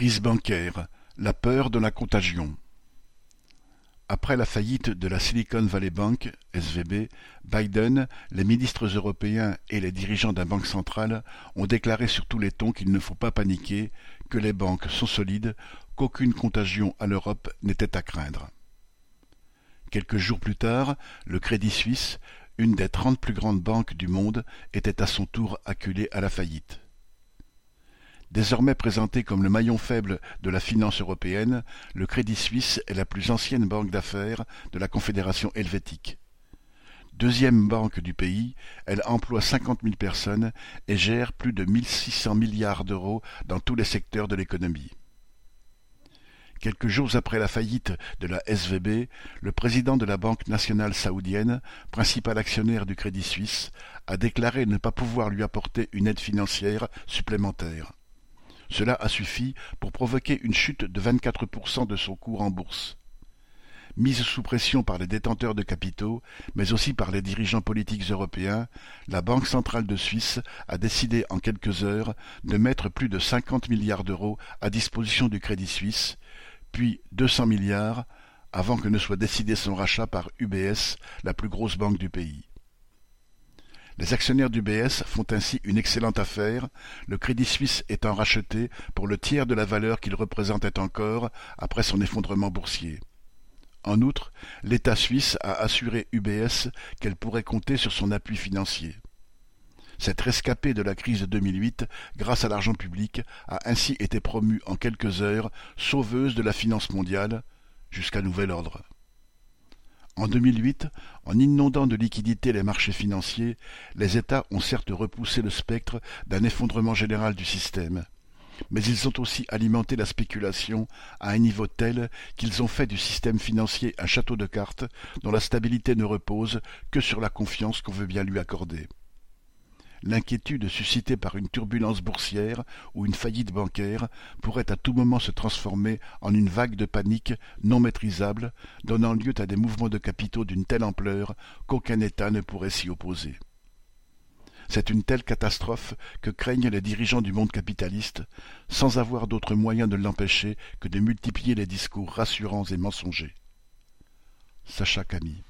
Crise bancaire, la peur de la contagion. Après la faillite de la Silicon Valley Bank, SVB, Biden, les ministres européens et les dirigeants d'un banque centrale ont déclaré sur tous les tons qu'il ne faut pas paniquer, que les banques sont solides, qu'aucune contagion à l'Europe n'était à craindre. Quelques jours plus tard, le Crédit Suisse, une des trente plus grandes banques du monde, était à son tour acculé à la faillite. Désormais présenté comme le maillon faible de la finance européenne, le Crédit Suisse est la plus ancienne banque d'affaires de la Confédération helvétique. Deuxième banque du pays, elle emploie cinquante mille personnes et gère plus de mille six cents milliards d'euros dans tous les secteurs de l'économie. Quelques jours après la faillite de la SVB, le président de la Banque nationale saoudienne, principal actionnaire du Crédit Suisse, a déclaré ne pas pouvoir lui apporter une aide financière supplémentaire. Cela a suffi pour provoquer une chute de 24% de son cours en bourse. Mise sous pression par les détenteurs de capitaux, mais aussi par les dirigeants politiques européens, la Banque centrale de Suisse a décidé en quelques heures de mettre plus de 50 milliards d'euros à disposition du Crédit Suisse, puis 200 milliards avant que ne soit décidé son rachat par UBS, la plus grosse banque du pays. Les actionnaires d'UBS font ainsi une excellente affaire, le Crédit Suisse étant racheté pour le tiers de la valeur qu'il représentait encore après son effondrement boursier. En outre, l'État suisse a assuré UBS qu'elle pourrait compter sur son appui financier. Cette rescapée de la crise de 2008, grâce à l'argent public, a ainsi été promue en quelques heures sauveuse de la finance mondiale, jusqu'à nouvel ordre. En 2008, en inondant de liquidités les marchés financiers, les États ont certes repoussé le spectre d'un effondrement général du système, mais ils ont aussi alimenté la spéculation à un niveau tel qu'ils ont fait du système financier un château de cartes dont la stabilité ne repose que sur la confiance qu'on veut bien lui accorder l'inquiétude suscitée par une turbulence boursière ou une faillite bancaire pourrait à tout moment se transformer en une vague de panique non maîtrisable, donnant lieu à des mouvements de capitaux d'une telle ampleur qu'aucun État ne pourrait s'y opposer. C'est une telle catastrophe que craignent les dirigeants du monde capitaliste, sans avoir d'autre moyen de l'empêcher que de multiplier les discours rassurants et mensongers. Sacha Camille